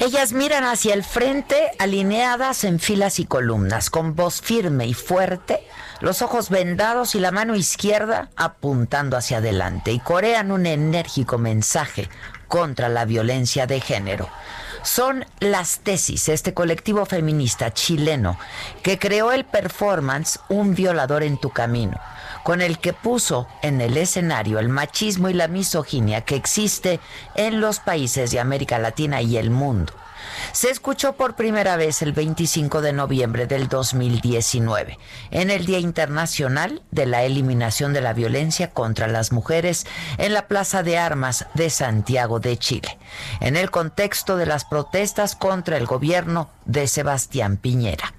Ellas miran hacia el frente, alineadas en filas y columnas, con voz firme y fuerte, los ojos vendados y la mano izquierda apuntando hacia adelante, y corean un enérgico mensaje contra la violencia de género. Son las tesis, este colectivo feminista chileno que creó el performance Un violador en tu camino, con el que puso en el escenario el machismo y la misoginia que existe en los países de América Latina y el mundo. Se escuchó por primera vez el 25 de noviembre del 2019, en el Día Internacional de la Eliminación de la Violencia contra las Mujeres en la Plaza de Armas de Santiago de Chile, en el contexto de las protestas contra el gobierno de Sebastián Piñera.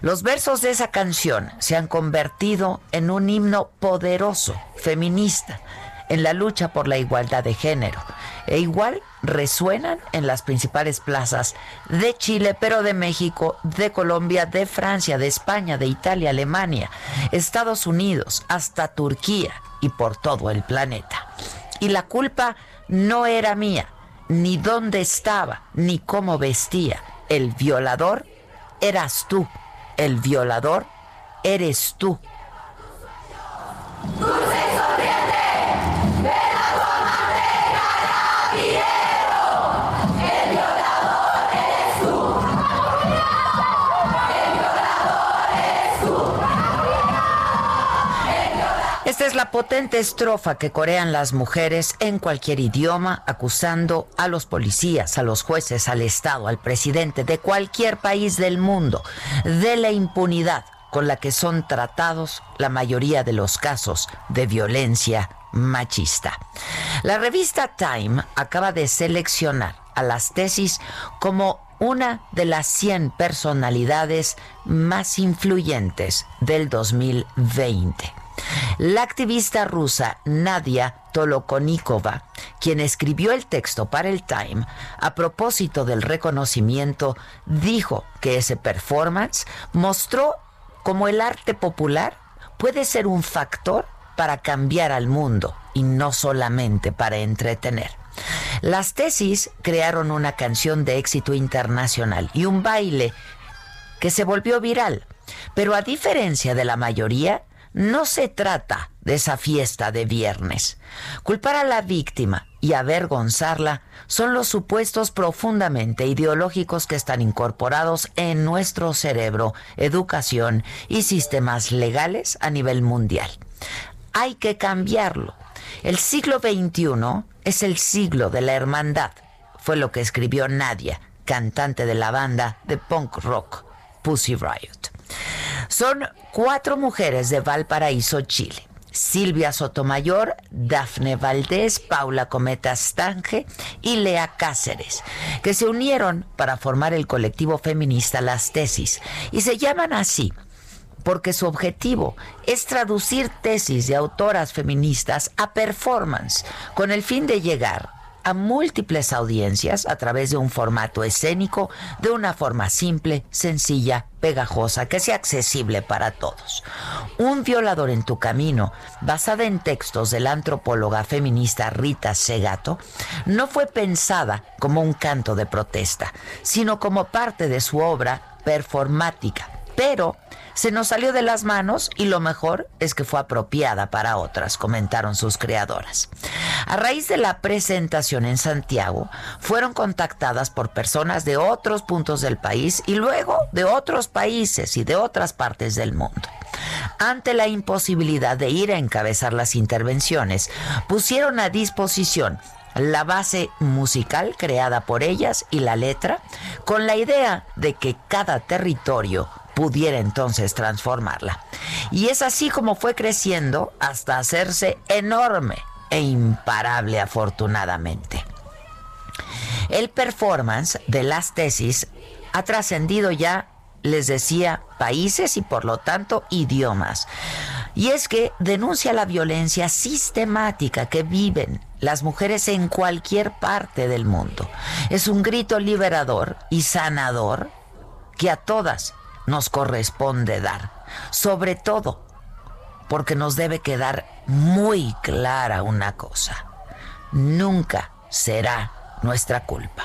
Los versos de esa canción se han convertido en un himno poderoso, feminista, en la lucha por la igualdad de género. E igual resuenan en las principales plazas de Chile, pero de México, de Colombia, de Francia, de España, de Italia, Alemania, Estados Unidos, hasta Turquía y por todo el planeta. Y la culpa no era mía, ni dónde estaba, ni cómo vestía. El violador eras tú. El violador eres tú. La potente estrofa que corean las mujeres en cualquier idioma, acusando a los policías, a los jueces, al Estado, al presidente de cualquier país del mundo de la impunidad con la que son tratados la mayoría de los casos de violencia machista. La revista Time acaba de seleccionar a las tesis como una de las 100 personalidades más influyentes del 2020. La activista rusa Nadia Tolokonikova, quien escribió el texto para el Time a propósito del reconocimiento, dijo que ese performance mostró cómo el arte popular puede ser un factor para cambiar al mundo y no solamente para entretener. Las tesis crearon una canción de éxito internacional y un baile que se volvió viral. Pero a diferencia de la mayoría, no se trata de esa fiesta de viernes. Culpar a la víctima y avergonzarla son los supuestos profundamente ideológicos que están incorporados en nuestro cerebro, educación y sistemas legales a nivel mundial. Hay que cambiarlo. El siglo XXI es el siglo de la hermandad, fue lo que escribió Nadia, cantante de la banda de punk rock Pussy Riot. Son cuatro mujeres de Valparaíso, Chile. Silvia Sotomayor, Dafne Valdés, Paula Cometa Stange y Lea Cáceres, que se unieron para formar el colectivo feminista Las Tesis y se llaman así porque su objetivo es traducir tesis de autoras feministas a performance con el fin de llegar a múltiples audiencias a través de un formato escénico, de una forma simple, sencilla, pegajosa, que sea accesible para todos. Un violador en tu camino, basada en textos de la antropóloga feminista Rita Segato, no fue pensada como un canto de protesta, sino como parte de su obra performática. Pero se nos salió de las manos y lo mejor es que fue apropiada para otras, comentaron sus creadoras. A raíz de la presentación en Santiago, fueron contactadas por personas de otros puntos del país y luego de otros países y de otras partes del mundo. Ante la imposibilidad de ir a encabezar las intervenciones, pusieron a disposición la base musical creada por ellas y la letra, con la idea de que cada territorio pudiera entonces transformarla. Y es así como fue creciendo hasta hacerse enorme e imparable afortunadamente. El performance de las tesis ha trascendido ya, les decía, países y por lo tanto idiomas. Y es que denuncia la violencia sistemática que viven las mujeres en cualquier parte del mundo. Es un grito liberador y sanador que a todas nos corresponde dar. Sobre todo porque nos debe quedar muy clara una cosa. Nunca será nuestra culpa.